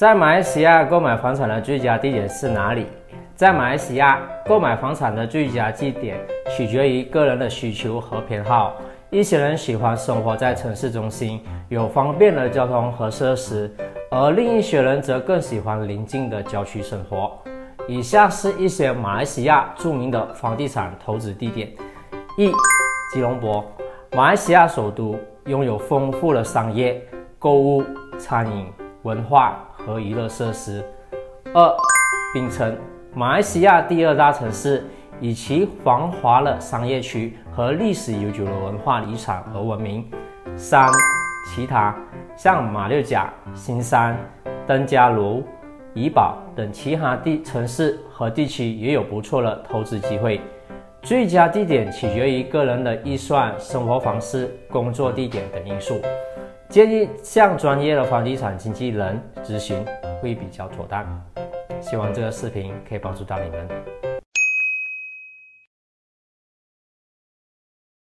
在马来西亚购买房产的最佳地点是哪里？在马来西亚购买房产的最佳地点取决于个人的需求和偏好。一些人喜欢生活在城市中心，有方便的交通和设施，而另一些人则更喜欢邻近的郊区生活。以下是一些马来西亚著名的房地产投资地点：一、吉隆坡，马来西亚首都，拥有丰富的商业、购物、餐饮、文化。和娱乐设施。二，槟城，马来西亚第二大城市，以其繁华的商业区和历史悠久的文化遗产而闻名。三，其他像马六甲、新山、登嘉楼、怡保等其他地城市和地区也有不错的投资机会。最佳地点取决于个人的预算、生活方式、工作地点等因素。建议向专业的房地产经纪人咨询会比较妥当。希望这个视频可以帮助到你们。